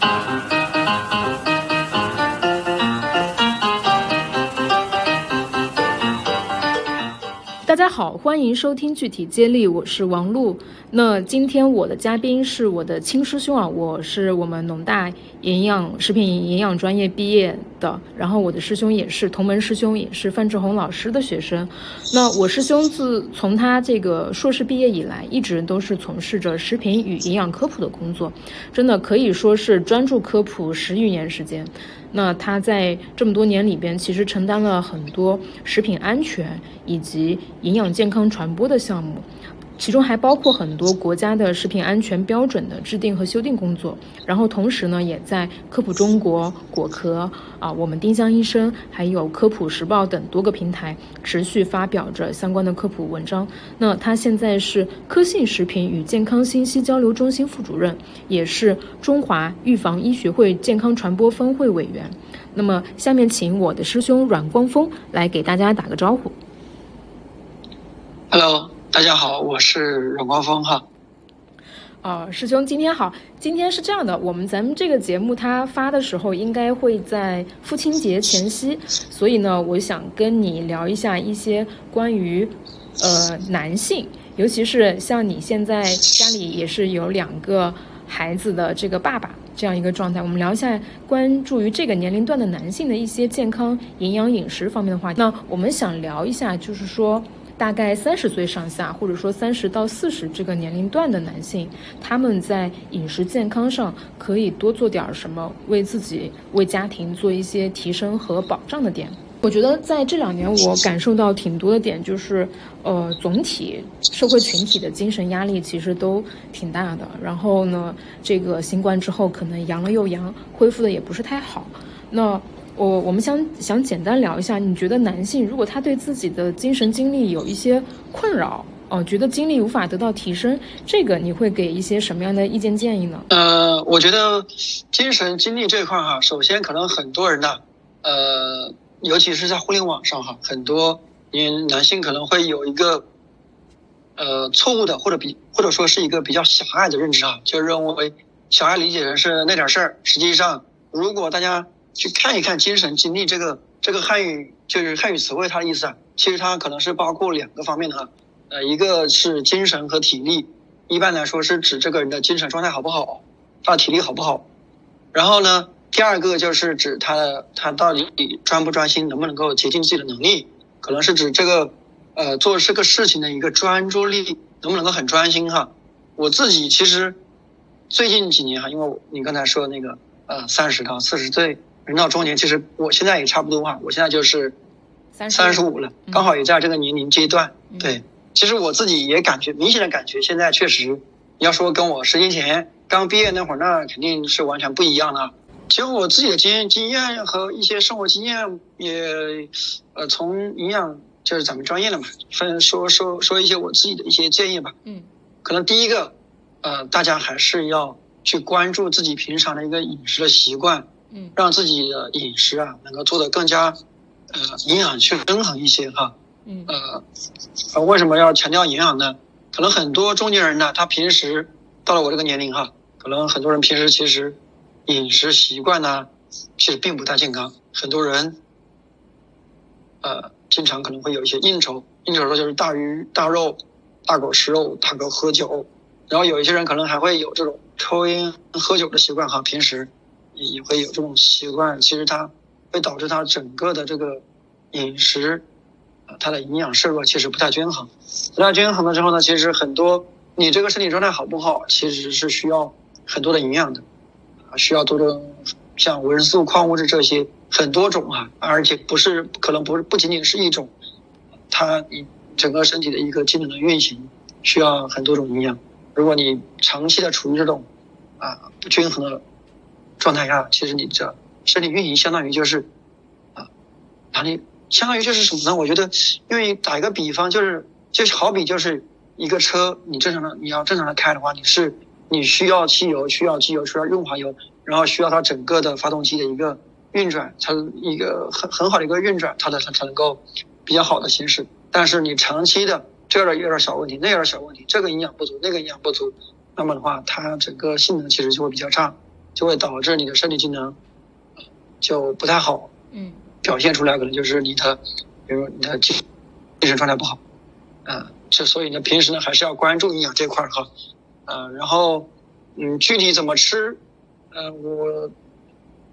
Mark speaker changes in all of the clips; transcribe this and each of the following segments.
Speaker 1: 大好，欢迎收听具体接力，我是王璐。那今天我的嘉宾是我的亲师兄啊，我是我们农大营养食品营养专业毕业的，然后我的师兄也是同门师兄，也是范志红老师的学生。那我师兄自从他这个硕士毕业以来，一直都是从事着食品与营养科普的工作，真的可以说是专注科普十余年时间。那他在这么多年里边，其实承担了很多食品安全以及营养健康传播的项目。其中还包括很多国家的食品安全标准的制定和修订工作，然后同时呢，也在科普中国、果壳啊、我们丁香医生，还有科普时报等多个平台持续发表着相关的科普文章。那他现在是科信食品与健康信息交流中心副主任，也是中华预防医学会健康传播分会委员。那么下面请我的师兄阮光峰来给大家打个招呼。
Speaker 2: Hello。大家好，我是阮光峰哈。
Speaker 1: 啊、师兄，今天好。今天是这样的，我们咱们这个节目它发的时候应该会在父亲节前夕，所以呢，我想跟你聊一下一些关于呃男性，尤其是像你现在家里也是有两个孩子的这个爸爸这样一个状态，我们聊一下关注于这个年龄段的男性的一些健康、营养、饮食方面的话题。那我们想聊一下，就是说。大概三十岁上下，或者说三十到四十这个年龄段的男性，他们在饮食健康上可以多做点什么，为自己、为家庭做一些提升和保障的点。我觉得在这两年，我感受到挺多的点，就是呃，总体社会群体的精神压力其实都挺大的。然后呢，这个新冠之后可能阳了又阳，恢复的也不是太好。那我我们想想简单聊一下，你觉得男性如果他对自己的精神精力有一些困扰，哦、觉得精力无法得到提升，这个你会给一些什么样的意见建议呢？
Speaker 2: 呃，我觉得精神精力这一块哈，首先可能很多人呢，呃，尤其是在互联网上哈，很多因为男性可能会有一个呃错误的或者比或者说是一个比较狭隘的认知啊，就认为小爱理解的是那点事儿，实际上如果大家去看一看“精神精力”这个这个汉语，就是汉语词汇，它的意思啊，其实它可能是包括两个方面的哈。呃，一个是精神和体力，一般来说是指这个人的精神状态好不好，他的体力好不好。然后呢，第二个就是指他的他到底专不专心，能不能够竭尽自己的能力，可能是指这个呃做这个事情的一个专注力能不能够很专心哈。我自己其实最近几年哈，因为你刚才说那个呃三十到四十岁。人到中年，其实我现在也差不多啊，我现在就是三十五了，刚好也在这个年龄阶段。对，其实我自己也感觉明显的感觉，现在确实，你要说跟我十年前刚毕业那会儿，那肯定是完全不一样的。其实我自己的经验经验和一些生活经验也，呃，从营养就是咱们专业的嘛，分说说说一些我自己的一些建议吧。
Speaker 1: 嗯，
Speaker 2: 可能第一个，呃，大家还是要去关注自己平常的一个饮食的习惯。
Speaker 1: 嗯，
Speaker 2: 让自己的饮食啊能够做得更加，呃，营养去均衡一些哈。
Speaker 1: 嗯，
Speaker 2: 呃，呃，为什么要强调营养呢？可能很多中年人呢，他平时到了我这个年龄哈，可能很多人平时其实饮食习惯呢，其实并不太健康。很多人，呃，经常可能会有一些应酬，应酬的时候就是大鱼大肉、大口吃肉、大口喝酒，然后有一些人可能还会有这种抽烟喝酒的习惯哈，平时。也会有这种习惯，其实它会导致他整个的这个饮食，啊，它的营养摄入其实不太均衡。不太均衡了之后呢，其实很多你这个身体状态好不好，其实是需要很多的营养的，啊，需要多种像维生素、矿物质这些很多种啊，而且不是可能不是不仅仅是一种，它你整个身体的一个机能的运行需要很多种营养。如果你长期的处于这种啊不均衡的。状态下，其实你这身体运营相当于就是，啊，哪里相当于就是什么呢？我觉得，因为打一个比方，就是就是好比就是一个车，你正常的你要正常的开的话，你是你需要汽油，需要机油，需要润滑油，然后需要它整个的发动机的一个运转，它一个很很好的一个运转，它的它才能够比较好的行驶。但是你长期的这儿有点小问题，那有点小问题，这个营养不足，那个营养不足，那么的话，它整个性能其实就会比较差。就会导致你的身体机能就不太好，
Speaker 1: 嗯。
Speaker 2: 表现出来可能就是你的，比如你的精精神状态不好，啊，这所以呢，平时呢还是要关注营养这块儿哈，啊，然后嗯，具体怎么吃，呃，我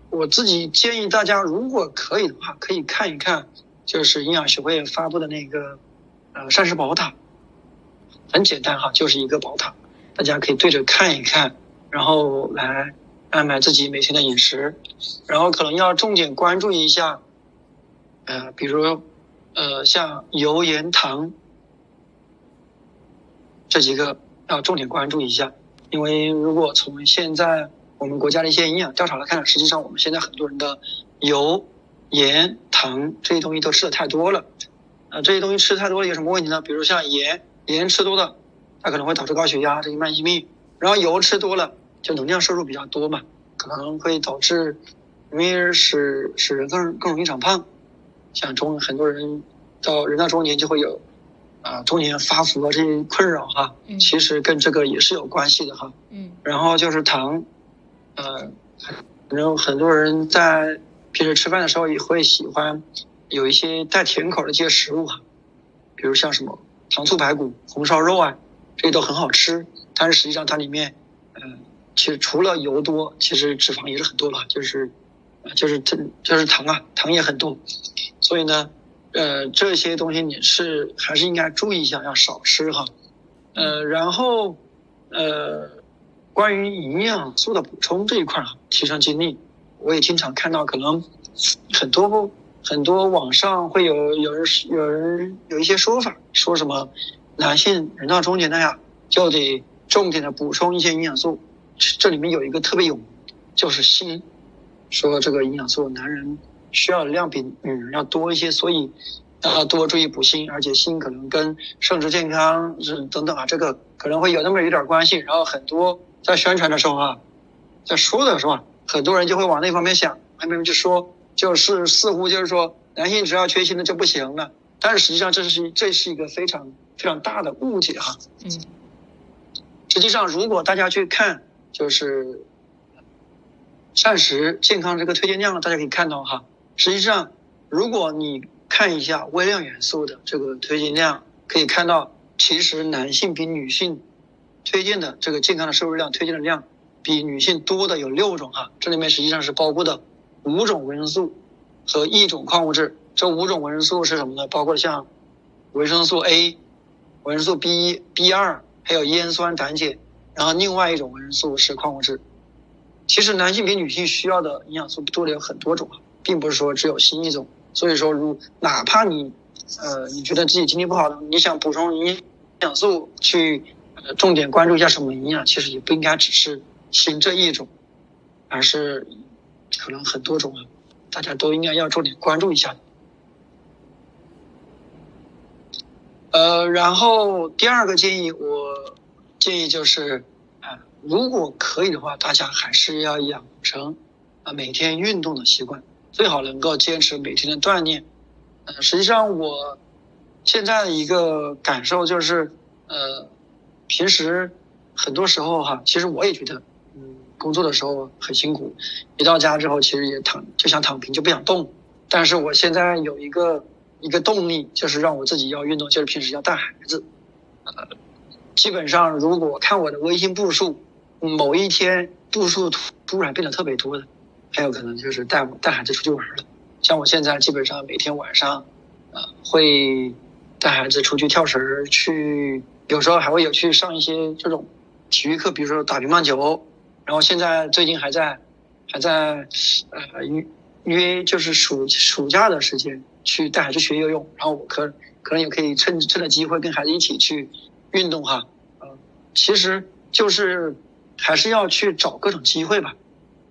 Speaker 2: 我自己建议大家，如果可以的话，可以看一看，就是营养学会发布的那个呃膳食宝塔，很简单哈，就是一个宝塔，大家可以对着看一看，然后来安排自己每天的饮食，然后可能要重点关注一下，呃，比如呃像油盐糖这几个要重点关注一下，因为如果从现在我们国家的一些营养调查来看，实际上我们现在很多人的油、盐、糖这些东西都吃的太多了，啊、这些东西吃太多了有什么问题呢？比如像盐，盐吃多了，它可能会导致高血压这些慢性病，然后油吃多了，就能量摄入比较多嘛，可能会导致容易使使人更更容易长胖，像中很多人到人到中年就会有啊中年发福啊这些困扰哈，
Speaker 1: 嗯。
Speaker 2: 其实跟这个也是有关系的哈。
Speaker 1: 嗯。
Speaker 2: 然后就是糖，呃，然后很多人在平时吃饭的时候也会喜欢有一些带甜口的一些食物哈，比如像什么糖醋排骨、红烧肉啊，这些都很好吃，但是实际上它里面，嗯、其实除了油多，其实脂肪也是很多了，就是，就是这就是糖啊，糖也很多，所以呢，呃，这些东西你是还是应该注意一下，要少吃哈，呃，然后，呃，关于营养素的补充这一块啊，提升精力，我也经常看到，可能很多很多网上会有有人有人有一些说法，说什么男性人到中年了呀，就得重点的补充一些营养素，这里面有一个特别有名，就是锌，说这个营养素男人需要的量比女人要多一些，所以要多注意补锌，而且锌可能跟生殖健康是等等啊，这个可能会有那么一点关系。然后很多在宣传的时候啊，在说的时候啊，很多人就会往那方面想，那边就说就是似乎就是说男性只要缺锌了就不行了，但是实际上这是这是一个非常非常大的误解哈。
Speaker 1: 嗯
Speaker 2: 实际上，如果大家去看，就是膳食健康这个推荐量，大家可以看到哈。实际上，如果你看一下微量元素的这个推荐量，可以看到，其实男性比女性推荐的这个健康的摄入量推荐的量，比女性多的有六种哈。这里面实际上是包括的五种维生素和一种矿物质。这五种维生素是什么呢？包括像维生素 A、维生素 B 一、B 二，还有烟酸胆碱。然后另外一种维生素是矿物质。其实男性比女性需要的营养素多的有很多种啊，并不是说只有新一种。所以说，如哪怕你呃你觉得自己精力不好，你想补充营养素去呃重点关注一下什么营养，其实也不应该只是新这一种，而是可能很多种啊，大家都应该要重点关注一下。呃，然后第二个建议，我建议就是，啊、如果可以的话，大家还是要养成啊、每天运动的习惯，最好能够坚持每天的锻炼。呃，实际上我现在的一个感受就是，呃，平时很多时候哈，其实我也觉得，嗯，工作的时候很辛苦，一到家之后其实也躺就想躺平，就不想动。但是我现在有一个一个动力，就是让我自己要运动，就是平时要带孩子。呃，基本上如果看我的微信步数，某一天步数突突然变得特别多的，还有可能就是带带孩子出去玩了。像我现在基本上每天晚上，呃，会带孩子出去跳绳儿，去有时候还会有去上一些这种体育课，比如说打乒乓球。然后现在最近还在还在呃约约就是暑暑假的时间去带孩子学游泳，然后我可可能也可以趁趁着机会跟孩子一起去运动哈。呃，其实就是还是要去找各种机会吧，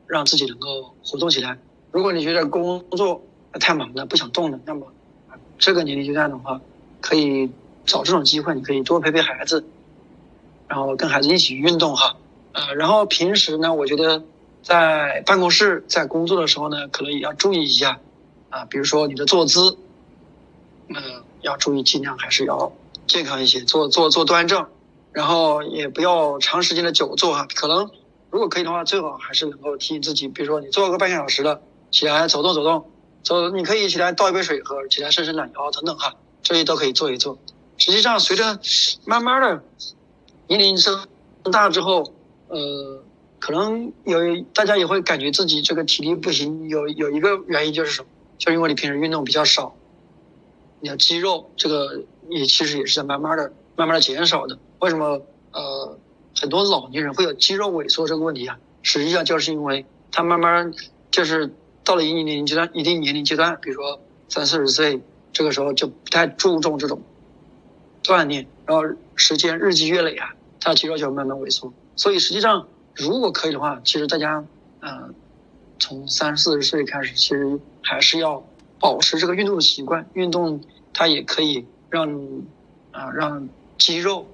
Speaker 2: 让自己能够活动起来。如果你觉得工作太忙了不想动了，那么啊这个年龄阶段的话，可以找这种机会，你可以多陪陪孩子，然后跟孩子一起运动哈。呃，然后平时呢，我觉得在办公室在工作的时候呢，可能也要注意一下啊，比如说你的坐姿，呃，要注意尽量还是要健康一些，坐坐坐端正，然后也不要长时间的久坐哈。可能如果可以的话，最好还是能够提醒自己，比如说你坐个半个小时的，起来走动走动，走，你可以起来倒一杯水喝，起来伸伸懒腰等等哈，这些都可以做一做。实际上，随着慢慢的年龄增大之后，呃，可能有大家也会感觉自己这个体力不行，有有一个原因就是什么？就因为你平时运动比较少，你的肌肉这个也其实也是在慢慢的、慢慢的减少的。为什么？呃，很多老年人会有肌肉萎缩这个问题啊？实际上就是因为他慢慢就是到了一定年龄阶段、一定年龄阶段，比如说三四十岁，这个时候就不太注重这种锻炼，然后时间日积月累啊，他肌肉就慢慢萎缩。所以实际上，如果可以的话，其实大家，呃，从三四十岁开始，其实还是要保持这个运动的习惯。运动它也可以让啊让肌肉，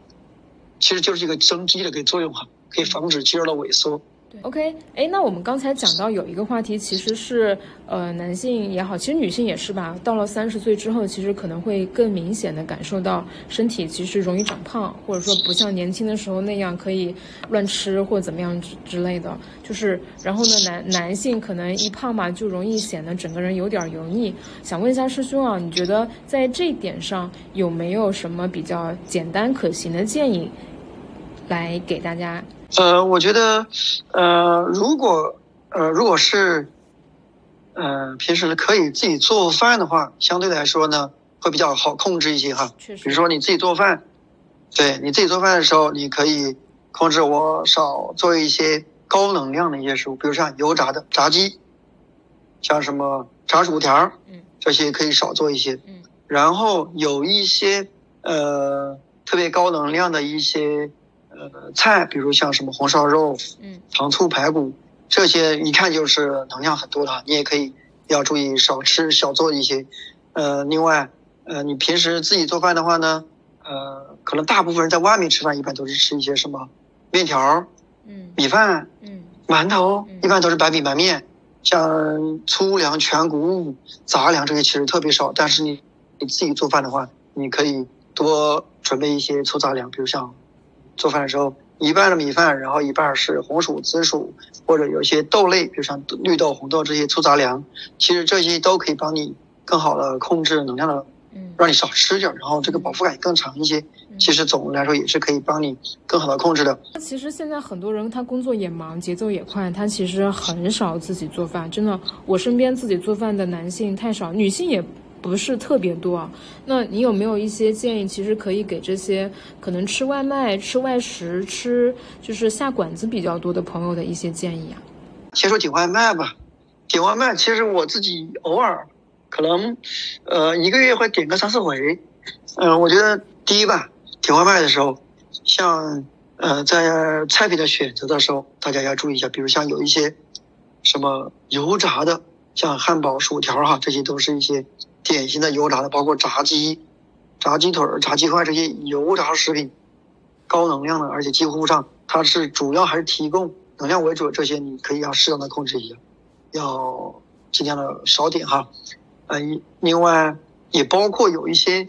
Speaker 2: 其实就是一个增肌的一个作用哈，可以防止肌肉的萎缩。
Speaker 1: OK，哎，那我们刚才讲到有一个话题，其实是呃，男性也好，其实女性也是吧。到了三十岁之后，其实可能会更明显的感受到身体其实容易长胖，或者说不像年轻的时候那样可以乱吃或怎么样之之类的。就是，然后呢，男男性可能一胖嘛，就容易显得整个人有点油腻。想问一下师兄啊，你觉得在这一点上有没有什么比较简单可行的建议来给大家？
Speaker 2: 呃，我觉得，呃，如果，呃，如果是，呃，平时可以自己做饭的话，相对来说呢，会比较好控制一些哈。比如说你自己做饭，对你自己做饭的时候，你可以控制我少做一些高能量的一些食物，比如像油炸的炸鸡，像什么炸薯条，嗯，这些可以少做一些。嗯。然后有一些呃特别高能量的一些。呃，菜，比如像什么红烧肉，嗯，糖醋排骨，这些一看就是能量很多的，你也可以要注意少吃少做一些。呃，另外，呃，你平时自己做饭的话呢，呃，可能大部分人在外面吃饭一般都是吃一些什么面条，嗯，米饭，嗯，馒头，一般都是白米白面，像粗粮、全谷物、杂粮这些其实特别少。但是你你自己做饭的话，你可以多准备一些粗杂粮，比如像。做饭的时候，一半的米饭，然后一半是红薯、紫薯，或者有一些豆类，比如像绿豆、红豆这些粗杂粮。其实这些都可以帮你更好的控制能量的，嗯，让你少吃点，然后这个饱腹感更长一些。其实总的来说也是可以帮你更好的控制的。
Speaker 1: 那其实现在很多人他工作也忙，节奏也快，他其实很少自己做饭。真的，我身边自己做饭的男性太少，女性也。不是特别多啊，那你有没有一些建议？其实可以给这些可能吃外卖、吃外食、吃就是下馆子比较多的朋友的一些建议啊。
Speaker 2: 先说点外卖吧，点外卖其实我自己偶尔可能呃一个月会点个三四回。嗯，我觉得第一吧，点外卖的时候，像呃在菜品的选择的时候，大家要注意一下，比如像有一些什么油炸的，像汉堡、薯条哈，这些都是一些。典型的油炸的，包括炸鸡、炸鸡腿、炸鸡块这些油炸食品，高能量的，而且几乎上它是主要还是提供能量为主。这些你可以要适当的控制一下，要尽量的少点哈。呃，另外也包括有一些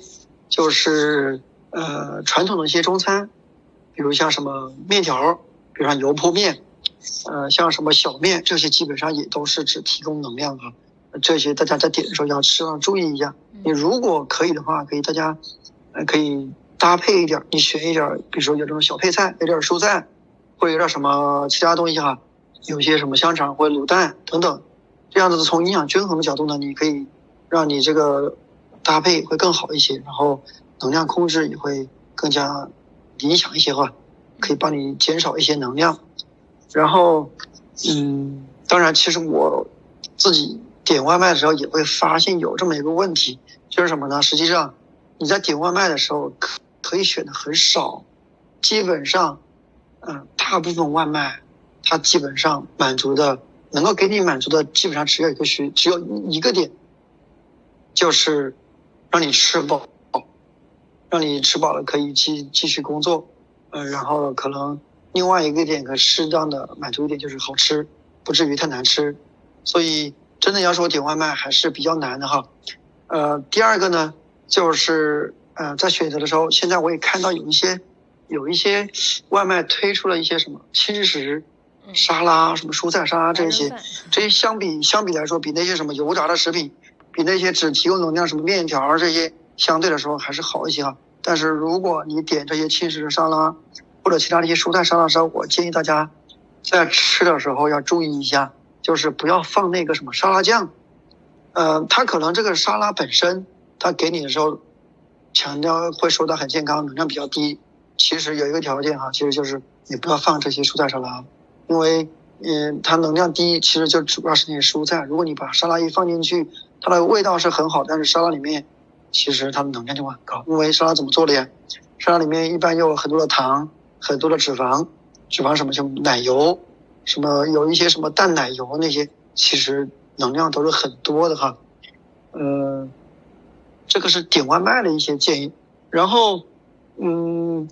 Speaker 2: 就是呃传统的一些中餐，比如像什么面条，比如像油泼面，呃，像什么小面，这些基本上也都是只提供能量哈。这些大家在点的时候要适当注意一下。你如果可以的话，可以大家，呃，可以搭配一点，你选一点，比如说有这种小配菜，有点蔬菜，或有点什么其他东西哈，有些什么香肠或者卤蛋等等，这样子从营养均衡的角度呢，你可以让你这个搭配会更好一些，然后能量控制也会更加理想一些话，可以帮你减少一些能量。然后，嗯，当然，其实我自己。点外卖的时候也会发现有这么一个问题，就是什么呢？实际上，你在点外卖的时候可可以选的很少，基本上，嗯，大部分外卖它基本上满足的能够给你满足的基本上只有一个需只有一个点，就是让你吃饱，让你吃饱了可以继继续工作，呃，然后可能另外一个点可适当的满足一点就是好吃，不至于太难吃，所以。真的要说点外卖还是比较难的哈，呃，第二个呢，就是呃，在选择的时候，现在我也看到有一些有一些外卖推出了一些什么轻食，沙拉、什么蔬菜沙拉这些，这些相比相比来说，比那些什么油炸的食品，比那些只提供能量什么面条这些，相对来说还是好一些哈。但是如果你点这些轻食的沙拉，或者其他的一些蔬菜沙拉时候，我建议大家在吃的时候要注意一下，就是不要放那个什么沙拉酱。呃，它可能这个沙拉本身，它给你的时候强调会说它很健康，能量比较低。其实有一个条件哈，其实就是你不要放这些蔬菜沙拉，因为嗯，它能量低，其实就主要是那些蔬菜。如果你把沙拉一放进去，它的味道是很好，但是沙拉里面其实它的能量就会很高。因为沙拉怎么做的呀？沙拉里面一般有很多的糖，很多的脂肪，脂肪什么就奶油，什么有一些什么淡奶油那些，其实。能量都是很多的哈，嗯，这个是点外卖的一些建议。然后，嗯，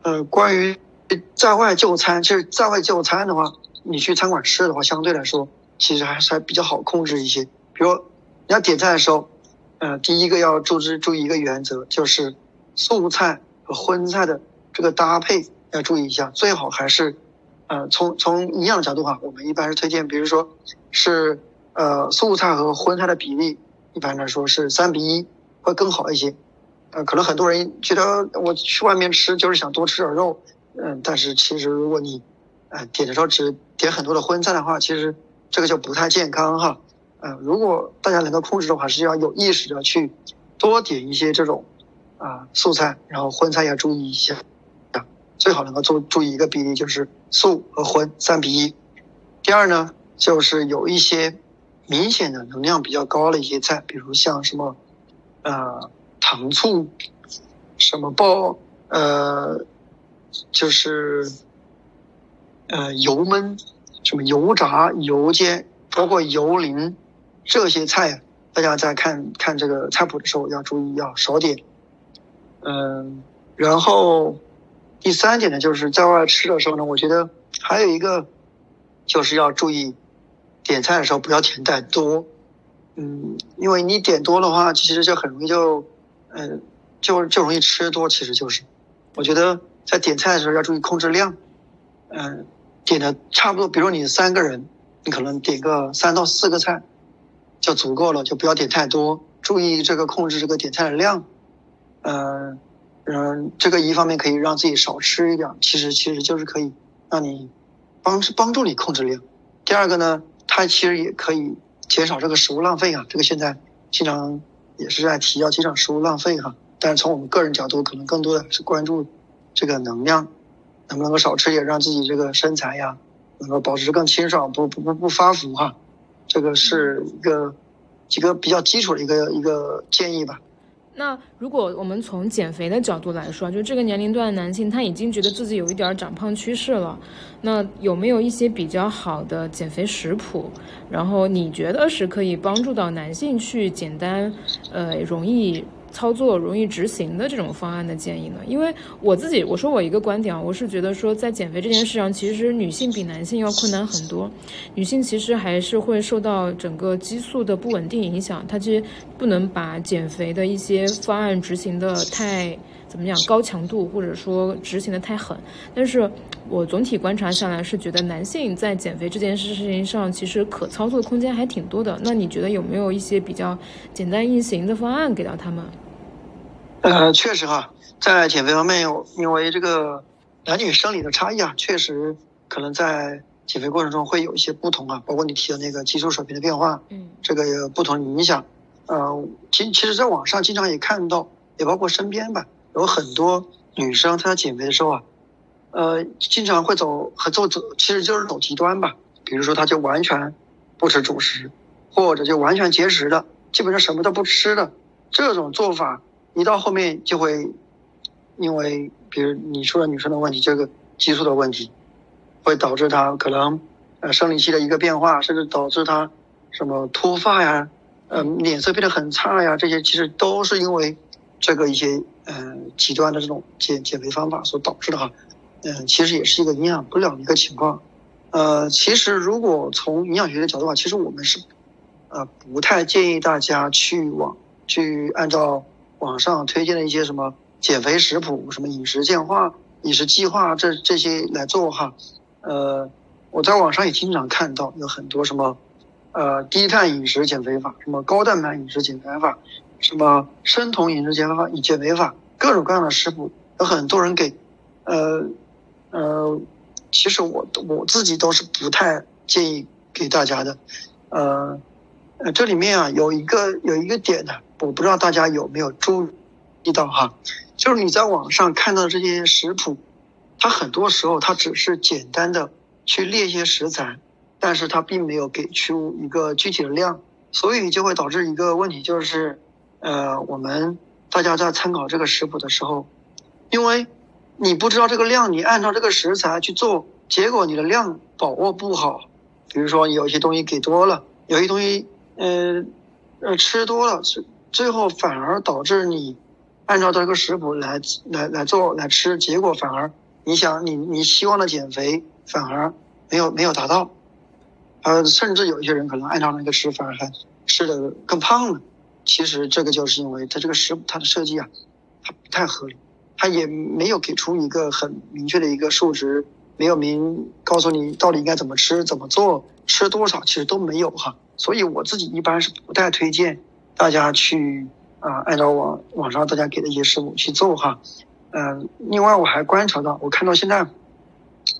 Speaker 2: 呃，关于在外就餐，其实在外就餐的话，你去餐馆吃的话，相对来说其实还是还比较好控制一些。比如你要点菜的时候，呃，第一个要注意注意一个原则，就是素菜和荤菜的这个搭配要注意一下，最好还是，呃，从从营养角度哈，我们一般是推荐，比如说是。呃，素菜和荤菜的比例一般来说是三比一，会更好一些。呃，可能很多人觉得我去外面吃就是想多吃点肉，嗯，但是其实如果你，呃，点的时候只点很多的荤菜的话，其实这个就不太健康哈。呃，如果大家能够控制的话，是要有意识的去多点一些这种啊素菜，然后荤菜要注意一下，最好能够注注意一个比例，就是素和荤三比一。第二呢，就是有一些。明显的能量比较高的一些菜，比如像什么，呃，糖醋，什么爆，呃，就是，呃，油焖，什么油炸、油煎，包括油淋，这些菜，大家在看看这个菜谱的时候要注意，要少点。嗯，然后第三点呢，就是在外吃的时候呢，我觉得还有一个，就是要注意。点菜的时候不要点太多，嗯，因为你点多的话，其实就很容易就，嗯，就就容易吃多。其实就是，我觉得在点菜的时候要注意控制量，嗯，点的差不多，比如你三个人，你可能点个三到四个菜就足够了，就不要点太多。注意这个控制这个点菜的量，嗯嗯，这个一方面可以让自己少吃一点，其实其实就是可以让你帮帮助你控制量。第二个呢？它其实也可以减少这个食物浪费啊，这个现在经常也是在提要减少食物浪费哈。但是从我们个人角度，可能更多的是关注这个能量，能不能够少吃点，让自己这个身材呀能够保持更清爽，不不不不发福哈。这个是一个几个比较基础的一个一个建议吧。
Speaker 1: 那如果我们从减肥的角度来说，就这个年龄段的男性，他已经觉得自己有一点长胖趋势了，那有没有一些比较好的减肥食谱？然后你觉得是可以帮助到男性去简单，呃，容易。操作容易执行的这种方案的建议呢？因为我自己，我说我一个观点啊，我是觉得说，在减肥这件事上，其实女性比男性要困难很多。女性其实还是会受到整个激素的不稳定影响，她其实不能把减肥的一些方案执行的太怎么讲高强度，或者说执行的太狠。但是我总体观察下来是觉得男性在减肥这件事情上，其实可操作的空间还挺多的。那你觉得有没有一些比较简单易行的方案给到他们？
Speaker 2: 呃，确实哈，在减肥方面，因为这个男女生理的差异啊，确实可能在减肥过程中会有一些不同啊，包括你提的那个激素水平的变化，嗯，这个有不同影响。呃，其其实，在网上经常也看到，也包括身边吧，有很多女生她在减肥的时候啊，呃，经常会走和走走，其实就是走极端吧。比如说，她就完全不吃主食，或者就完全节食的，基本上什么都不吃的这种做法。一到后面就会，因为比如你说的女生的问题，这个激素的问题，会导致她可能呃生理期的一个变化，甚至导致她什么脱发呀，呃脸色变得很差呀，这些其实都是因为这个一些呃极端的这种减减肥方法所导致的哈。嗯，其实也是一个营养不良的一个情况。呃，其实如果从营养学的角度啊，其实我们是呃不太建议大家去往去按照。网上推荐的一些什么减肥食谱、什么饮食计划、饮食计划这这些来做哈，呃，我在网上也经常看到有很多什么，呃，低碳饮食减肥法，什么高蛋白饮食减肥法，什么生酮饮食减肥法、减肥法，各种各样的食谱，有很多人给，呃，呃，其实我我自己都是不太建议给大家的，呃，呃，这里面啊有一个有一个点呢，我不知道大家有没有注意到哈，就是你在网上看到的这些食谱，它很多时候它只是简单的。去列一些食材，但是它并没有给出一个具体的量，所以就会导致一个问题，就是，呃，我们大家在参考这个食谱的时候，因为你不知道这个量，你按照这个食材去做，结果你的量把握不好，比如说有些东西给多了，有些东西，呃，呃吃多了，最最后反而导致你按照这个食谱来来来做来吃，结果反而你想你你希望的减肥。反而没有没有达到，呃，甚至有一些人可能按照那个吃，反而还吃的更胖了。其实这个就是因为它这个食谱它的设计啊，它不太合理，它也没有给出一个很明确的一个数值，没有明告诉你到底应该怎么吃、怎么做、吃多少，其实都没有哈。所以我自己一般是不太推荐大家去啊按照网网上大家给的一些食谱去做哈。嗯，另外我还观察到，我看到现在。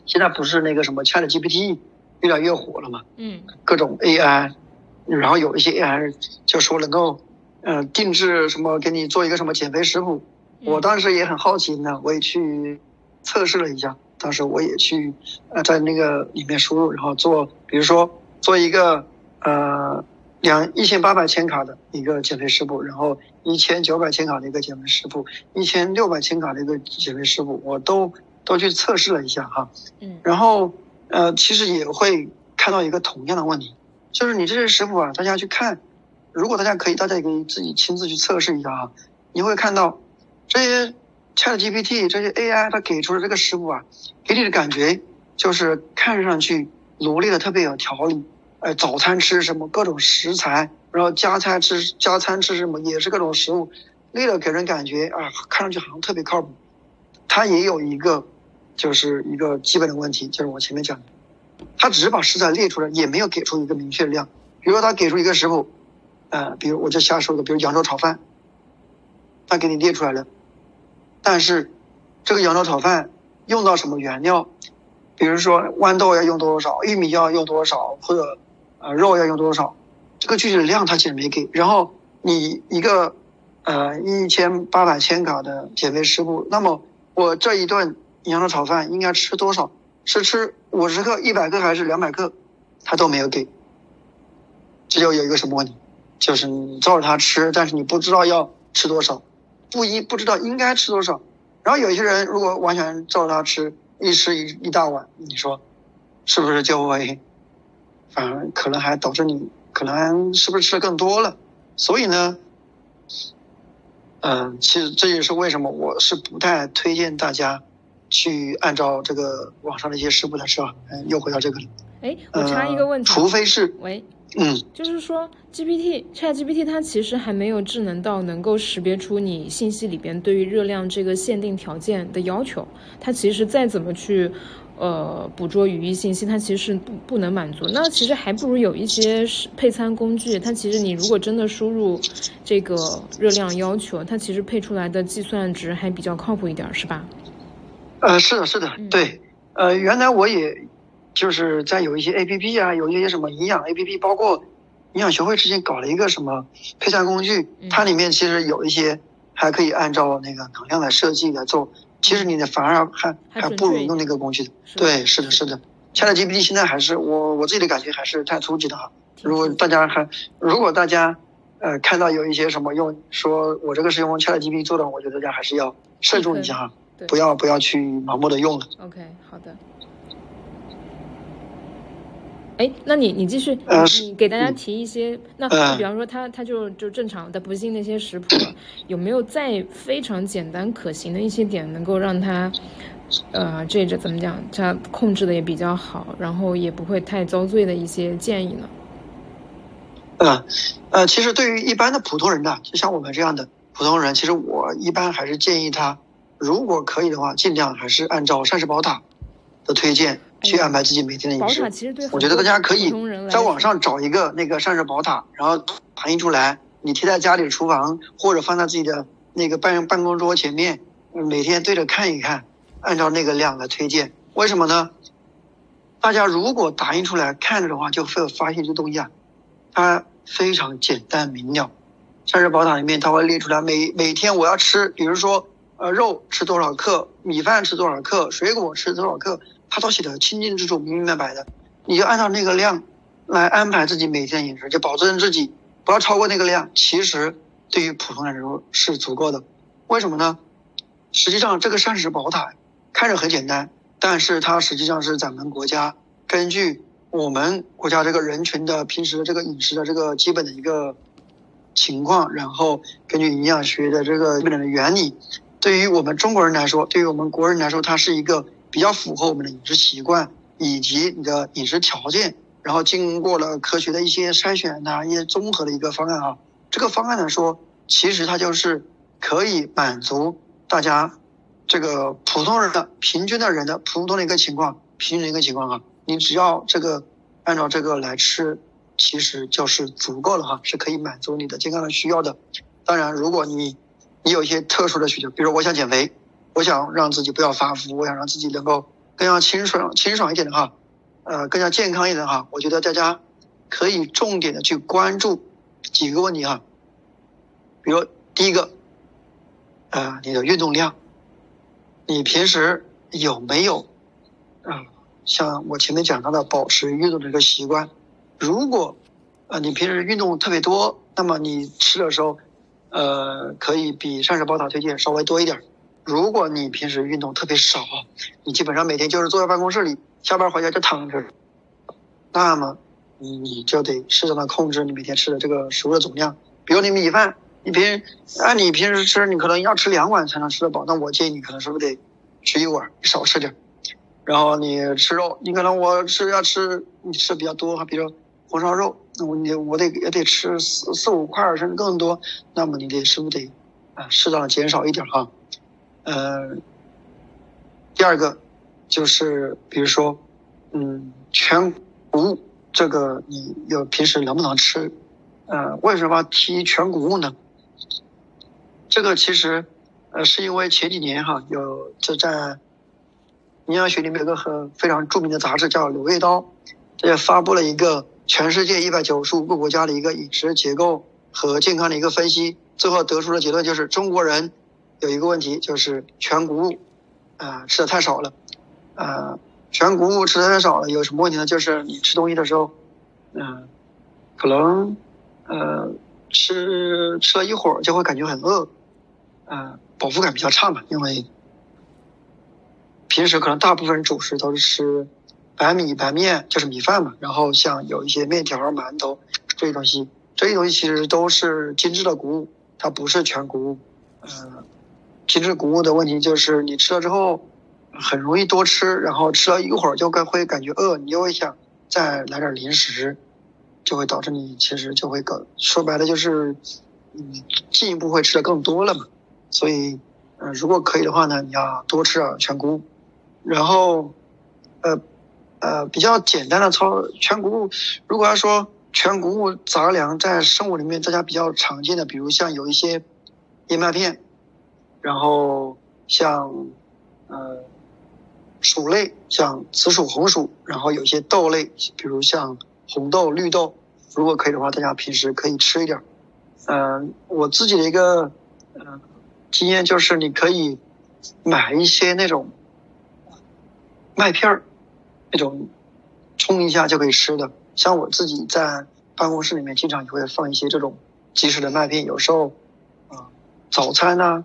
Speaker 2: 现在不是那个什么 Chat GPT 越来越火了嘛？
Speaker 1: 嗯，
Speaker 2: 各种 AI，然后有一些 AI 就说能够，呃，定制什么给你做一个什么减肥食谱。我当时也很好奇呢，我也去测试了一下。当时我也去呃在那个里面输入，然后做，比如说做一个呃两一千八百千卡的一个减肥食谱，然后一千九百千卡的一个减肥食谱，一千六百千卡的一个减肥食谱，我都。都去测试了一下哈，
Speaker 1: 嗯，
Speaker 2: 然后呃，其实也会看到一个同样的问题，就是你这些食谱啊，大家去看，如果大家可以，大家也可以自己亲自去测试一下哈，你会看到这些 Chat GPT 这些 AI 它给出的这个食谱啊，给你的感觉就是看上去罗列的特别有条理，呃，早餐吃什么各种食材，然后加餐吃加餐吃什么也是各种食物，列的给人感觉啊，看上去好像特别靠谱，它也有一个。就是一个基本的问题，就是我前面讲的，他只是把食材列出来，也没有给出一个明确的量。比如说他给出一个食谱，呃，比如我就瞎说的，比如扬州炒饭，他给你列出来了，但是这个扬州炒饭用到什么原料，比如说豌豆要用多少，玉米要用多少，或者呃肉要用多少，这个具体的量他其实没给。然后你一个呃一千八百千卡的减肥食谱，那么我这一顿。羊肉炒饭应该吃多少？是吃五十克、一百克还是两百克？他都没有给。这就有一个什么问题？就是你照着他吃，但是你不知道要吃多少，不一不知道应该吃多少。然后有些人如果完全照着他吃，一吃一一大碗，你说是不是就会反而可能还导致你可能是不是吃的更多了？所以呢，嗯，其实这也是为什么我是不太推荐大家。去按照这个网上的一些食谱来吃啊，嗯，又回到这个了。
Speaker 1: 哎，我插一个问题，
Speaker 2: 除非是，
Speaker 1: 喂，
Speaker 2: 嗯，
Speaker 1: 就是说 GPT Chat GPT 它其实还没有智能到能够识别出你信息里边对于热量这个限定条件的要求，它其实再怎么去呃捕捉语义信息，它其实是不不能满足。那其实还不如有一些配餐工具，它其实你如果真的输入这个热量要求，它其实配出来的计算值还比较靠谱一点，是吧？
Speaker 2: 呃，是的，是的，对，呃，原来我也就是在有一些 A P P 啊，有一些什么营养 A P P，包括营养学会之前搞了一个什么配餐工具，它里面其实有一些还可以按照那个能量来设计来做，其实你的反而还还不如用那个工具的。对，是的，是的，Chat G P T 现在还是我我自己的感觉还是太初级的哈。如果大家还如果大家呃看到有一些什么用说我这个是用 Chat G P T 做的，我觉得大家还是要慎重一下哈。不要不要去盲目的用了。
Speaker 1: OK，好的。哎，那你你继续，你给大家提一些，那比方说他他就就正常的不信那些食谱，有没有再非常简单可行的一些点，能够让他呃这这怎么讲，他控制的也比较好，然后也不会太遭罪的一些建议呢？
Speaker 2: 嗯呃，其实对于一般的普通人呢，就像我们这样的普通人，其实我一般还是建议他。如果可以的话，尽量还是按照膳食宝塔的推荐，去安排自己每天的饮食。
Speaker 1: 宝塔其实对
Speaker 2: 我觉得大家可以在网上找一个那个膳食宝塔，然后打印出来，你贴在家里的厨房或者放在自己的那个办办公桌前面，每天对着看一看，按照那个量来推荐。为什么呢？大家如果打印出来看着的话，就会发现这东西啊，它非常简单明了。膳食宝塔里面它会列出来每每天我要吃，比如说呃肉吃多少克，米饭吃多少克，水果吃多少克，它都写的清清楚楚、明明白白的。你就按照那个量来安排自己每天饮食，就保证自己不要超过那个量。其实对于普通人来说是足够的。为什么呢？实际上这个膳食宝塔看着很简单。但是它实际上是咱们国家根据我们国家这个人群的平时的这个饮食的这个基本的一个情况，然后根据营养学的这个基本的原理，对于我们中国人来说，对于我们国人来说，它是一个比较符合我们的饮食习惯以及你的饮食条件，然后经过了科学的一些筛选呐，一些综合的一个方案啊。这个方案来说，其实它就是可以满足大家。这个普通人的平均的人的普通的一个情况，平均的一个情况啊，你只要这个按照这个来吃，其实就是足够了哈，是可以满足你的健康的需要的。当然，如果你你有一些特殊的需求，比如我想减肥，我想让自己不要发福，我想让自己能够更加清爽清爽一点的哈，呃，更加健康一点哈，我觉得大家可以重点的去关注几个问题哈，比如第一个，呃，你的运动量。你平时有没有啊？像我前面讲到的保持运动的一个习惯？如果啊你平时运动特别多，那么你吃的时候，呃，可以比膳食宝塔推荐稍微多一点儿。如果你平时运动特别少，你基本上每天就是坐在办公室里，下班回家就躺着，那么你你就得适当的控制你每天吃的这个食物的总量，比如你米饭。你平按你平时吃，你可能要吃两碗才能吃得饱。那我建议你可能是不是得吃一碗，少吃点。然后你吃肉，你可能我吃要吃你吃比较多哈，比如红烧肉，那我你我得也得吃四四五块甚至更多。那么你得是不是得啊适当的减少一点哈？呃，第二个就是比如说嗯全谷物这个你有平时能不能吃？呃，为什么提全谷物呢？这个其实，呃，是因为前几年哈，有这在营养学里面有个很非常著名的杂志叫《柳叶刀》，这也发布了一个全世界一百九十五个国家的一个饮食结构和健康的一个分析，最后得出的结论就是中国人有一个问题，就是全谷物啊吃的太少了，啊，全谷物吃的太少了，有什么问题呢？就是你吃东西的时候，嗯，可能呃吃吃了一会儿就会感觉很饿。呃，饱腹感比较差嘛，因为平时可能大部分主食都是吃白米白面，就是米饭嘛。然后像有一些面条、馒头这些东西，这些东西其实都是精致的谷物，它不是全谷物。呃，精致谷物的问题就是你吃了之后很容易多吃，然后吃了一会儿就会感觉饿，你又会想再来点零食，就会导致你其实就会更说白了就是嗯进一步会吃的更多了嘛。所以，呃，如果可以的话呢，你要多吃点全谷物，然后，呃，呃，比较简单的操全谷物。如果要说全谷物杂粮在生活里面大家比较常见的，比如像有一些燕麦片，然后像呃薯类，像紫薯、红薯，然后有一些豆类，比如像红豆、绿豆。如果可以的话，大家平时可以吃一点。嗯，我自己的一个嗯。经验就是，你可以买一些那种麦片儿，那种冲一下就可以吃的。像我自己在办公室里面，经常也会放一些这种即食的麦片。有时候啊，早餐呢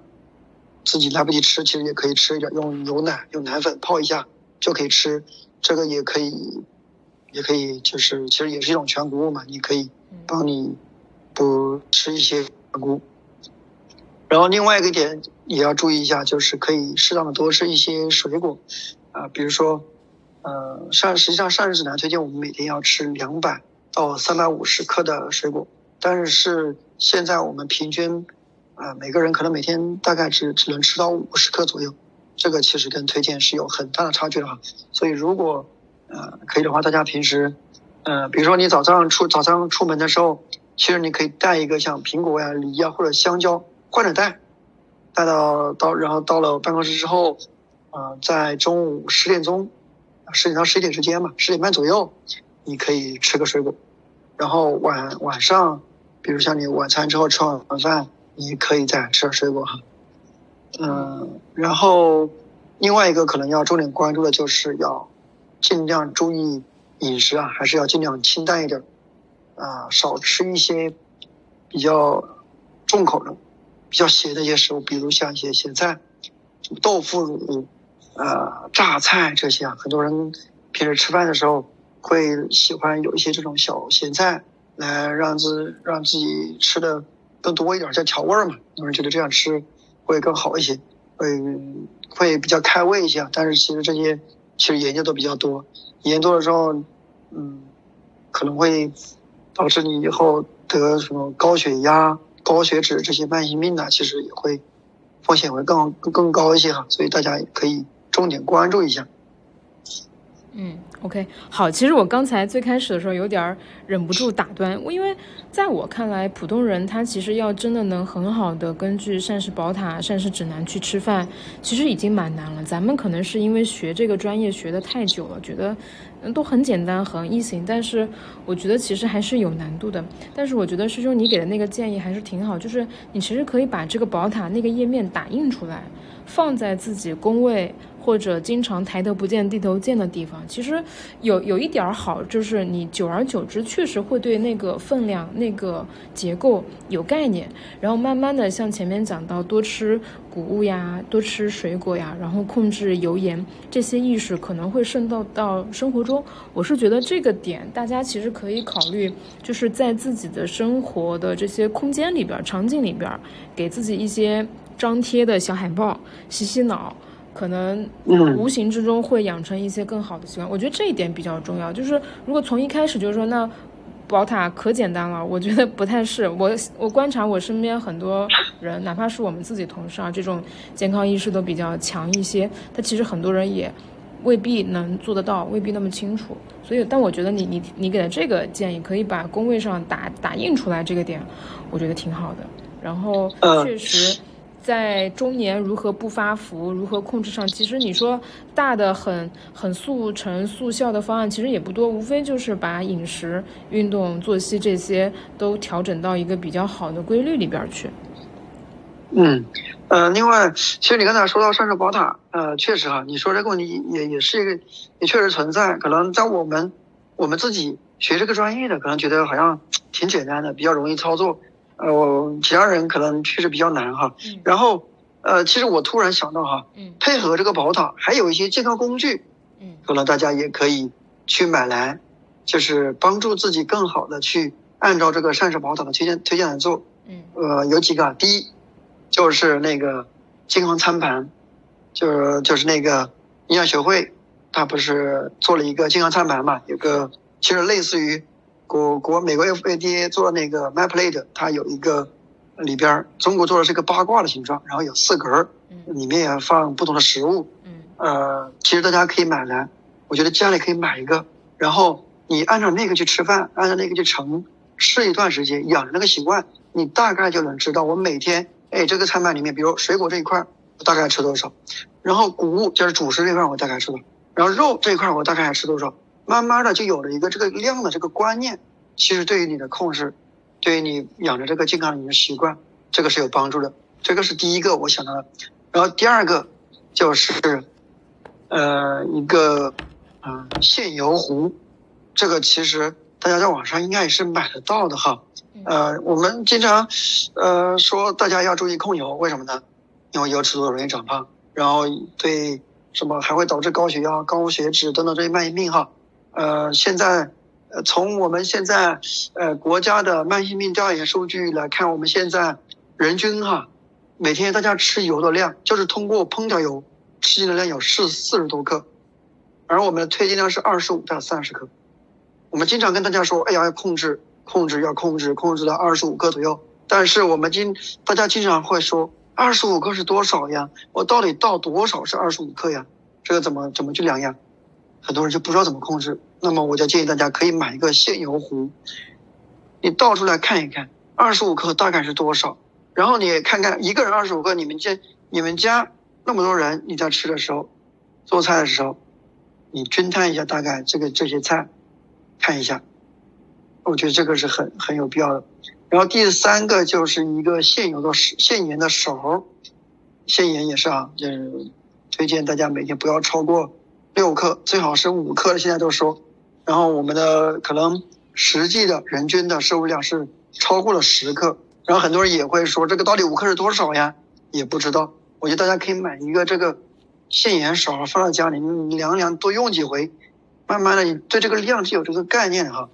Speaker 2: 自己来不及吃，其实也可以吃一点，用牛奶、用奶粉泡一下就可以吃。这个也可以，也可以，就是其实也是一种全谷物嘛。你可以帮你补吃一些全谷物。然后另外一个点也要注意一下，就是可以适当的多吃一些水果，啊，比如说，呃，膳实际上膳食指南推荐我们每天要吃两百到三百五十克的水果，但是现在我们平均，啊，每个人可能每天大概只只能吃到五十克左右，这个其实跟推荐是有很大的差距的哈。所以如果呃，可以的话，大家平时，呃，比如说你早上出早上出门的时候，其实你可以带一个像苹果呀、梨呀或者香蕉，换着带，带到到然后到了办公室之后，呃，在中午十点钟，十点到十一点之间嘛，十点半左右，你可以吃个水果，然后晚晚上，比如像你晚餐之后吃完晚饭，你可以再吃点水果哈，嗯，然后另外一个可能要重点关注的就是要。尽量注意饮食啊，还是要尽量清淡一点，啊，少吃一些比较重口的、比较咸的一些食物，比如像一些咸菜、豆腐乳、呃榨菜这些啊。很多人平时吃饭的时候会喜欢有一些这种小咸菜，来让自让自己吃的更多一点，叫调味儿嘛。有人觉得这样吃会更好一些，会会比较开胃一些。但是其实这些。其实研究都比较多，研究的时候，嗯，可能会导致你以后得什么高血压、高血脂这些慢性病呢，其实也会风险会更更高一些哈，所以大家可以重点关注一下。
Speaker 1: 嗯，OK，好。其实我刚才最开始的时候有点忍不住打断，因为在我看来，普通人他其实要真的能很好的根据膳食宝塔、膳食指南去吃饭，其实已经蛮难了。咱们可能是因为学这个专业学的太久了，觉得都很简单、很易行，但是我觉得其实还是有难度的。但是我觉得师兄你给的那个建议还是挺好，就是你其实可以把这个宝塔那个页面打印出来，放在自己工位。或者经常抬头不见低头见的地方，其实有有一点好，就是你久而久之确实会对那个分量、那个结构有概念，然后慢慢的像前面讲到，多吃谷物呀，多吃水果呀，然后控制油盐，这些意识可能会渗透到生活中。我是觉得这个点大家其实可以考虑，就是在自己的生活的这些空间里边、场景里边，给自己一些张贴的小海报，洗洗脑。可能无形之中会养成一些更好的习惯，我觉得这一点比较重要。就是如果从一开始就是说，那宝塔可简单了，我觉得不太是。我我观察我身边很多人，哪怕是我们自己同事啊，这种健康意识都比较强一些，他其实很多人也未必能做得到，未必那么清楚。所以，但我觉得你你你给的这个建议，可以把工位上打打印出来这个点，我觉得挺好的。然后确实。在中年如何不发福，如何控制上，其实你说大的很很速成速效的方案其实也不多，无非就是把饮食、运动、作息这些都调整到一个比较好的规律里边去。
Speaker 2: 嗯，呃，另外，其实你刚才说到膳食宝塔，呃，确实哈，你说这个问题也也是一个，也确实存在。可能在我们我们自己学这个专业的，可能觉得好像挺简单的，比较容易操作。呃，我其他人可能确实比较难哈。然后，呃，其实我突然想到哈，嗯配合这个宝塔，还有一些健康工具，嗯，可能大家也可以去买来，就是帮助自己更好的去按照这个膳食宝塔的推荐推荐来做。嗯，呃，有几个，第一就是那个健康餐盘，就是就是那个营养学会，它不是做了一个健康餐盘嘛？有个其实类似于。国国美国 FDA 做那个 MyPlate，它有一个里边，中国做的是个八卦的形状，然后有四格儿，里面也放不同的食物。嗯，呃，其实大家可以买来，我觉得家里可以买一个，然后你按照那个去吃饭，按照那个去盛，试一段时间，养成那个习惯，你大概就能知道我每天，哎，这个餐盘里面，比如水果这一块，我大概吃多少，然后谷物就是主食这块我大概吃多少，然后肉这一块我大概吃多少。慢慢的就有了一个这个量的这个观念，其实对于你的控制，对于你养成这个健康饮食习惯，这个是有帮助的。这个是第一个我想到的，然后第二个就是，呃，一个啊限油壶，这个其实大家在网上应该也是买得到的哈。呃，我们经常呃说大家要注意控油，为什么呢？因为油吃多容易长胖，然后对什么还会导致高血压、高血脂等等这些慢性病哈。呃，现在，呃，从我们现在，呃，国家的慢性病调研数据来看，我们现在人均哈，每天大家吃油的量，就是通过烹调油吃进的量有四四十多克，而我们的推荐量是二十五到三十克。我们经常跟大家说，哎呀，要控制，控制，要控制，控制到二十五克左右。但是我们经大家经常会说，二十五克是多少呀？我到底到多少是二十五克呀？这个怎么怎么去量呀？很多人就不知道怎么控制。那么我就建议大家可以买一个现油壶，你倒出来看一看，二十五克大概是多少？然后你看看一个人二十五克，你们家你们家那么多人，你在吃的时候，做菜的时候，你均摊一下大概这个这些菜，看一下，我觉得这个是很很有必要的。然后第三个就是一个现油的现盐的勺，现盐也是啊，就是推荐大家每天不要超过六克，最好是五克。现在都说，然后我们的可能实际的人均的摄入量是超过了十克。然后很多人也会说，这个到底五克是多少呀？也不知道。我觉得大家可以买一个这个现盐勺放在家里，你量量，多用几回，慢慢的你对这个量是有这个概念哈，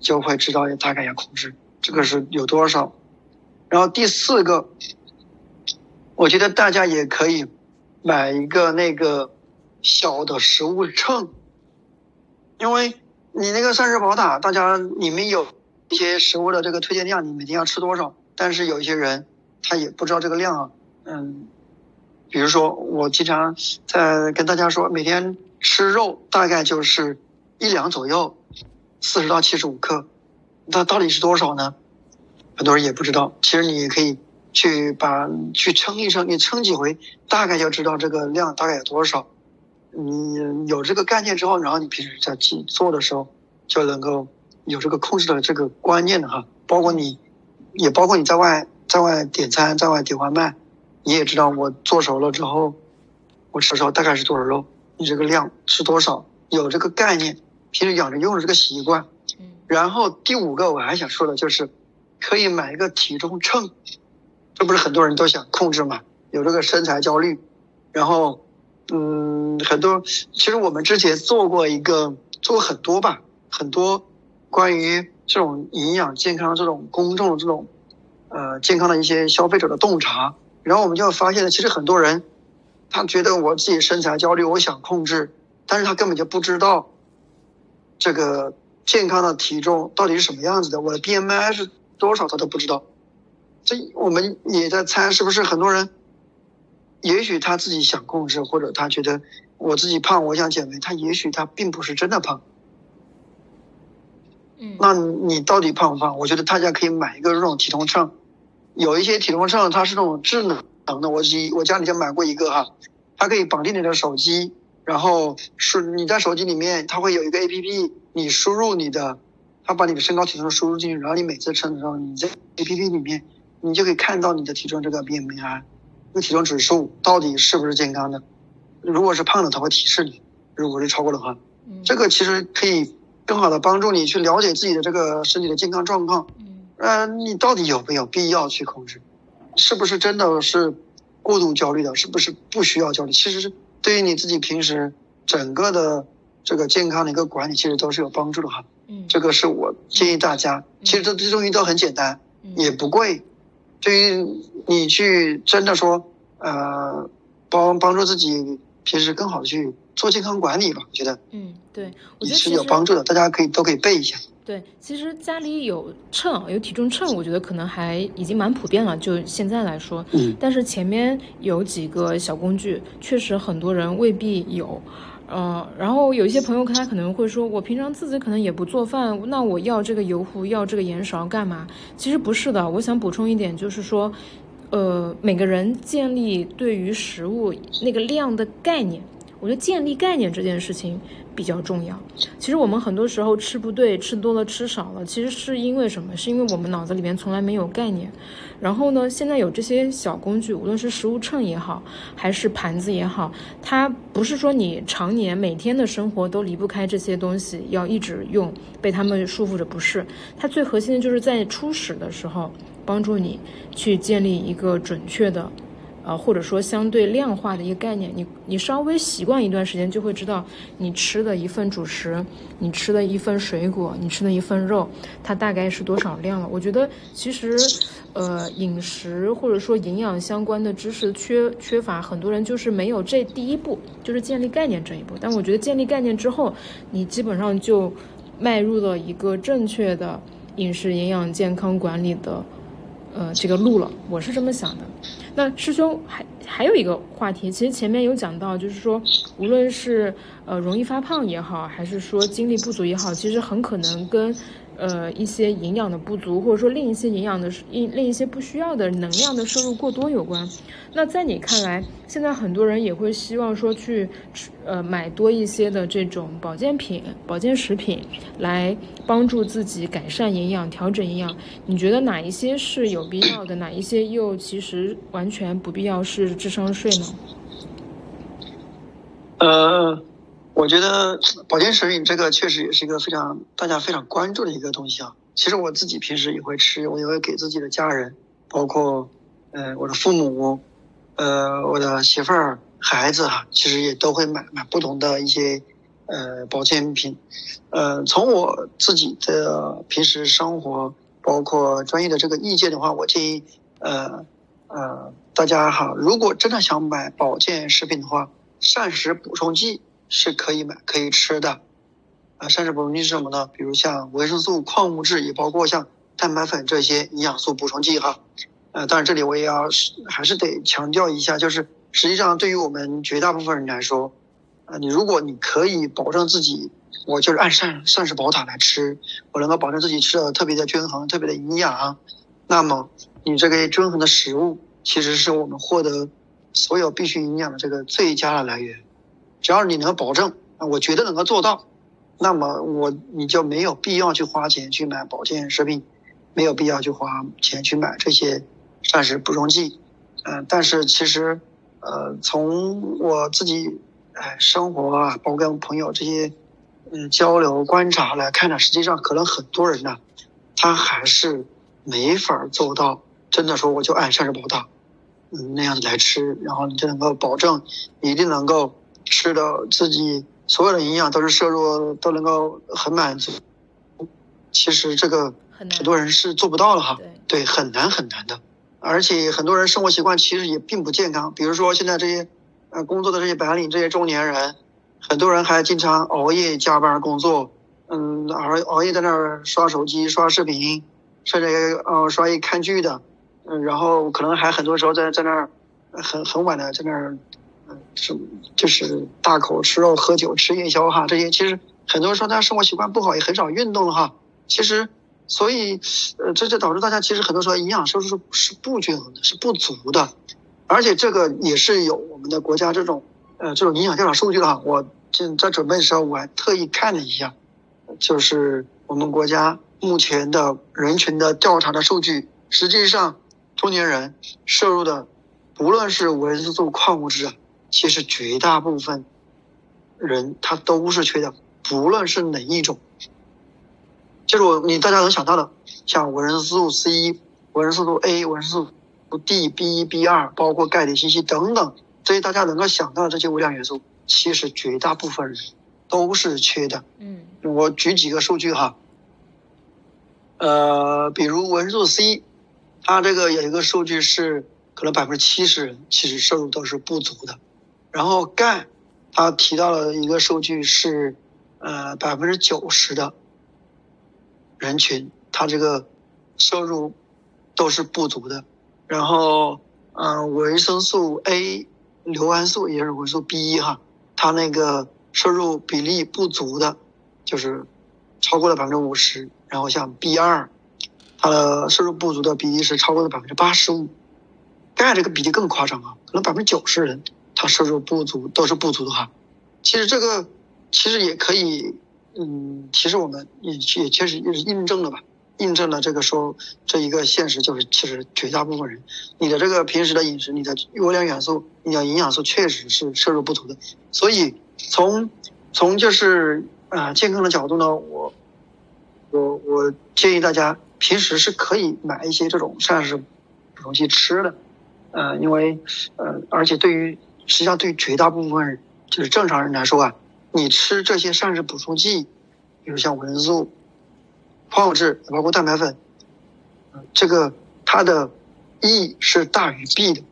Speaker 2: 就会知道大概要控制。这个是有多少？然后第四个，我觉得大家也可以买一个那个小的食物秤，因为你那个膳食宝塔，大家你们有一些食物的这个推荐量，你每天要吃多少？但是有一些人他也不知道这个量啊，嗯，比如说我经常在跟大家说，每天吃肉大概就是一两左右，四十到七十五克。那到底是多少呢？很多人也不知道。其实你可以去把去称一称，你称几回，大概就知道这个量大概有多少。你有这个概念之后，然后你平时在去做的时候，就能够有这个控制的这个观念的哈。包括你，也包括你在外在外点餐，在外点外卖，你也知道我做熟了之后，我吃的时候大概是多少肉，你这个量吃多少，有这个概念，平时养成用的这个习惯。然后第五个我还想说的就是，可以买一个体重秤，这不是很多人都想控制嘛？有这个身材焦虑，然后，嗯，很多其实我们之前做过一个，做过很多吧，很多关于这种营养健康这种公众这种，呃，健康的一些消费者的洞察，然后我们就发现了，其实很多人，他觉得我自己身材焦虑，我想控制，但是他根本就不知道这个。健康的体重到底是什么样子的？我的 BMI 是多少？他都不知道。这我们也在猜，是不是很多人？也许他自己想控制，或者他觉得我自己胖，我想减肥，他也许他并不是真的胖。
Speaker 1: 嗯。
Speaker 2: 那你到底胖不胖？我觉得大家可以买一个这种体重秤，有一些体重秤它是那种智能的，我己我家里就买过一个哈，它可以绑定你的手机，然后是你在手机里面，它会有一个 APP。你输入你的，它把你的身高体重输入进去，然后你每次称的时候，你在 A P P 里面，你就可以看到你的体重这个 B M I，这个体重指数到底是不是健康的？如果是胖的，它会提示你；如果是超过的话，这个其实可以更好的帮助你去了解自己的这个身体的健康状况。呃，你到底有没有必要去控制？是不是真的是过度焦虑的？是不是不需要焦虑？其实是对于你自己平时整个的。这个健康的一个管理其实都是有帮助的哈，
Speaker 1: 嗯，
Speaker 2: 这个是我建议大家，其实这这东西都很简单，也不贵，对于你去真的说，呃，帮帮助自己平时更好的去做健康管理吧，我觉得，
Speaker 1: 嗯，对，我
Speaker 2: 觉得是有帮助的，大家可以都可以背一下。
Speaker 1: 对，其实家里有秤，有体重秤，我觉得可能还已经蛮普遍了，就现在来说，
Speaker 2: 嗯，
Speaker 1: 但是前面有几个小工具，确实很多人未必有。嗯，然后有一些朋友他可能会说，我平常自己可能也不做饭，那我要这个油壶，要这个盐勺干嘛？其实不是的，我想补充一点，就是说，呃，每个人建立对于食物那个量的概念，我觉得建立概念这件事情。比较重要。其实我们很多时候吃不对，吃多了，吃少了，其实是因为什么？是因为我们脑子里面从来没有概念。然后呢，现在有这些小工具，无论是食物秤也好，还是盘子也好，它不是说你常年每天的生活都离不开这些东西，要一直用，被他们束缚着，不是。它最核心的就是在初始的时候，帮助你去建立一个准确的。啊，或者说相对量化的一个概念，你你稍微习惯一段时间，就会知道你吃的一份主食，你吃的一份水果，你吃的一份肉，它大概是多少量了。我觉得其实，呃，饮食或者说营养相关的知识缺缺乏，很多人就是没有这第一步，就是建立概念这一步。但我觉得建立概念之后，你基本上就迈入了一个正确的饮食营养健康管理的。呃这个路了，我是这么想的。那师兄还还有一个话题，其实前面有讲到，就是说无论是呃容易发胖也好，还是说精力不足也好，其实很可能跟。呃，一些营养的不足，或者说另一些营养的、另另一些不需要的能量的摄入过多有关。那在你看来，现在很多人也会希望说去呃买多一些的这种保健品、保健食品，来帮助自己改善营养、调整营养。你觉得哪一些是有必要的，哪一些又其实完全不必要，是智商税呢？
Speaker 2: 呃。我觉得保健食品这个确实也是一个非常大家非常关注的一个东西啊。其实我自己平时也会吃，我也会给自己的家人，包括呃我的父母，呃我的媳妇儿、孩子哈，其实也都会买买不同的一些呃保健品。呃，从我自己的平时生活，包括专业的这个意见的话，我建议呃呃大家哈，如果真的想买保健食品的话，膳食补充剂。是可以买、可以吃的，啊，膳食补充剂是什么呢？比如像维生素、矿物质，也包括像蛋白粉这些营养素补充剂哈。呃，当然这里我也要还是得强调一下，就是实际上对于我们绝大部分人来说，啊，你如果你可以保证自己，我就是按膳膳食宝塔来吃，我能够保证自己吃的特别的均衡、特别的营养，那么你这个均衡的食物其实是我们获得所有必需营养的这个最佳的来源。只要你能保证，我觉得能够做到，那么我你就没有必要去花钱去买保健食品，没有必要去花钱去买这些膳食补充剂。嗯，但是其实，呃，从我自己哎生活啊，包括跟朋友这些嗯交流观察来看呢，实际上可能很多人呢，他还是没法做到真的说我就按膳食宝塔嗯那样子来吃，然后你就能够保证一定能够。吃的自己所有的营养都是摄入都能够很满足，其实这个很多人是做不到的哈，对，很难很难的，而且很多人生活习惯其实也并不健康，比如说现在这些呃工作的这些白领这些中年人，很多人还经常熬夜加班工作，嗯，熬熬夜在那儿刷手机刷视频，甚至呃刷一看剧的，嗯，然后可能还很多时候在在那儿很很晚的在那儿。嗯，是就是大口吃肉、喝酒、吃夜宵哈，这些其实很多人说他生活习惯不好，也很少运动哈。其实，所以呃，这就导致大家其实很多时候营养摄入是是不均衡的，是不足的。而且这个也是有我们的国家这种呃这种营养调查数据的哈。我正在准备的时候我还特意看了一下，就是我们国家目前的人群的调查的数据，实际上中年人摄入的不论是维生素、矿物质啊。其实绝大部分人他都是缺的，不论是哪一种。就是我你大家能想到的，像维生素 C、维生素 A、维生素 D、B 一、B 二，包括钙、铁、锌、硒等等这些大家能够想到的这些微量元素，其实绝大部分人都是缺的。
Speaker 1: 嗯，
Speaker 2: 我举几个数据哈，呃，比如维生素 C，它这个有一个数据是可能百分之七十人其实摄入都是不足的。然后钙，他提到了一个数据是，呃，百分之九十的人群，他这个摄入都是不足的。然后，嗯，维生素 A、硫胺素也是维生素 B 一哈，它那个摄入比例不足的，就是超过了百分之五十。然后像 B 二，它的摄入不足的比例是超过了百分之八十五。钙这个比例更夸张啊，可能百分之九十人。它摄入不足都是不足的话，其实这个其实也可以，嗯，其实我们也也确实也是印证了吧，印证了这个说这一个现实，就是其实绝大部分人，你的这个平时的饮食，你的微量元素，你的营养素确实是摄入不足的。所以从从就是啊健康的角度呢，我我我建议大家平时是可以买一些这种膳食补充剂吃的，呃，因为呃，而且对于实际上，对绝大部分，就是正常人来说啊，你吃这些膳食补充剂，比如像维生素、矿物质，包括蛋白粉，这个它的益是大于弊的。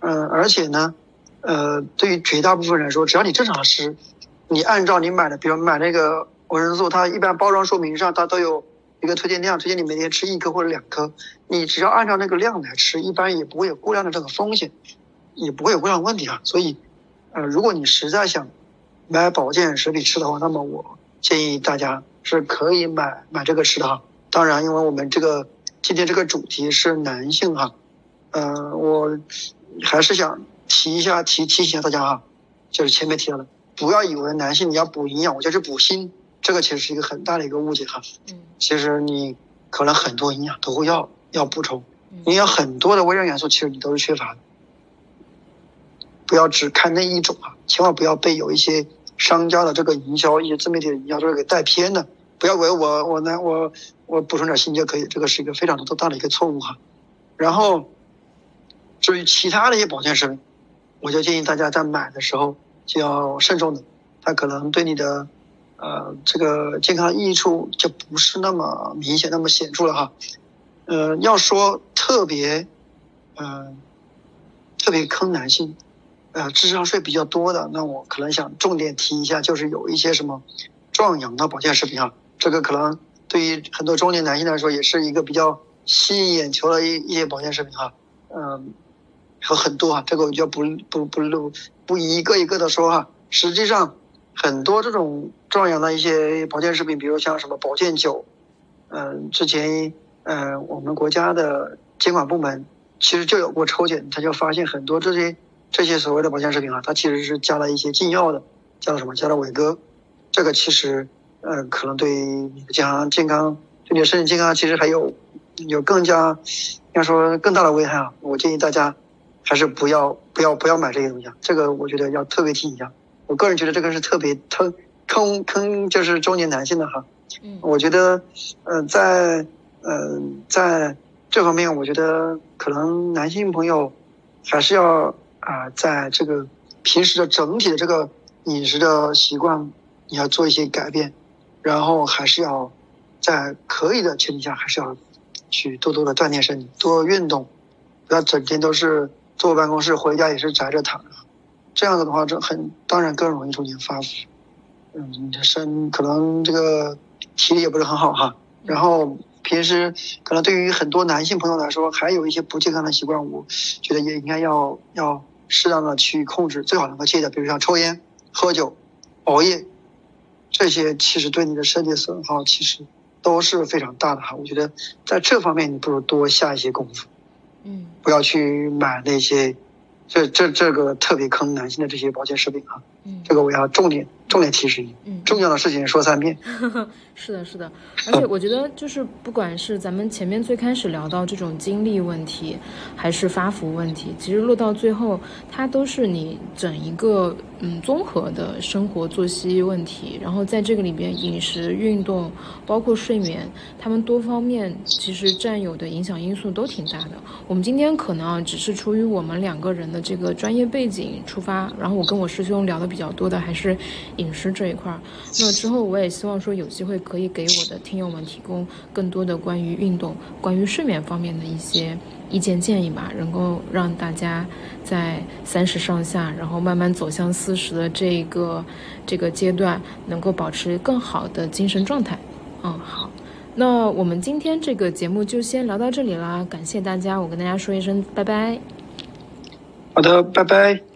Speaker 2: 嗯，而且呢，呃，对于绝大部分人来说，只要你正常吃，你按照你买的，比如买那个维生素，它一般包装说明上它都有一个推荐量，推荐你每天吃一颗或者两颗，你只要按照那个量来吃，一般也不会有过量的这个风险，也不会有过量问题啊。所以，呃，如果你实在想买保健食品吃的话，那么我建议大家是可以买买这个吃的哈。当然，因为我们这个今天这个主题是男性哈，呃，我还是想提一下提提醒大家哈，就是前面提到的，不要以为男性你要补营养，我就是补锌。这个其实是一个很大的一个误解哈，嗯，其实你可能很多营养都会要要补充，你有很多的微量元素，其实你都是缺乏的。不要只看那一种啊，千万不要被有一些商家的这个营销、一些自媒体的营销都是给带偏的。不要为我我呢我我补充点锌就可以，这个是一个非常多大的一个错误哈。然后至于其他的一些保健食品，我就建议大家在买的时候就要慎重的，它可能对你的。呃，这个健康益处就不是那么明显、那么显著了哈。呃，要说特别，嗯，特别坑男性，呃，智商税比较多的，那我可能想重点提一下，就是有一些什么壮阳的保健食品啊，这个可能对于很多中年男性来说，也是一个比较吸引眼球的一一些保健食品哈。嗯，有很多哈，这个我就不不不录不一个一个的说哈，实际上。很多这种壮阳的一些保健食品，比如像什么保健酒，嗯，之前嗯我们国家的监管部门其实就有过抽检，他就发现很多这些这些所谓的保健食品啊，它其实是加了一些禁药的，加了什么？加了伟哥，这个其实呃可能对你的健康健康对你的身体健康其实还有有更加要说更大的危害啊！我建议大家还是不要不要不要买这些东西啊，这个我觉得要特别提一下。我个人觉得这个是特别坑坑坑，就是中年男性的哈。嗯，我觉得，呃，在呃在这方面，我觉得可能男性朋友还是要啊，在这个平时的整体的这个饮食的习惯，你要做一些改变，然后还是要在可以的前提下，还是要去多多的锻炼身体，多运动，不要整天都是坐办公室，回家也是宅着躺着。这样子的话，这很当然更容易出现发福。嗯，你的身可能这个体力也不是很好哈。然后平时可能对于很多男性朋友来说，还有一些不健康的习惯，我觉得也应该要要适当的去控制，最好能够戒掉。比如像抽烟、喝酒、熬夜，这些其实对你的身体损耗其实都是非常大的哈。我觉得在这方面你不如多下一些功夫。嗯，不要去买那些。这这这个特别坑男性的这些保健食品啊，嗯，这个我要重点重点提示你，嗯，重要的事情说三遍。
Speaker 1: 是的，是的，而且我觉得就是不管是咱们前面最开始聊到这种精力问题，还是发福问题，其实落到最后，它都是你整一个嗯综合的生活作息问题。然后在这个里边，饮食、运动，包括睡眠，他们多方面其实占有的影响因素都挺大的。我们今天可能啊，只是出于我们两个人的。这个专业背景出发，然后我跟我师兄聊的比较多的还是饮食这一块儿。那之后我也希望说有机会可以给我的听友们提供更多的关于运动、关于睡眠方面的一些意见建议吧，能够让大家在三十上下，然后慢慢走向四十的这个这个阶段，能够保持更好的精神状态。嗯，好，那我们今天这个节目就先聊到这里啦，感谢大家，我跟大家说一声拜拜。
Speaker 2: 好的，拜拜。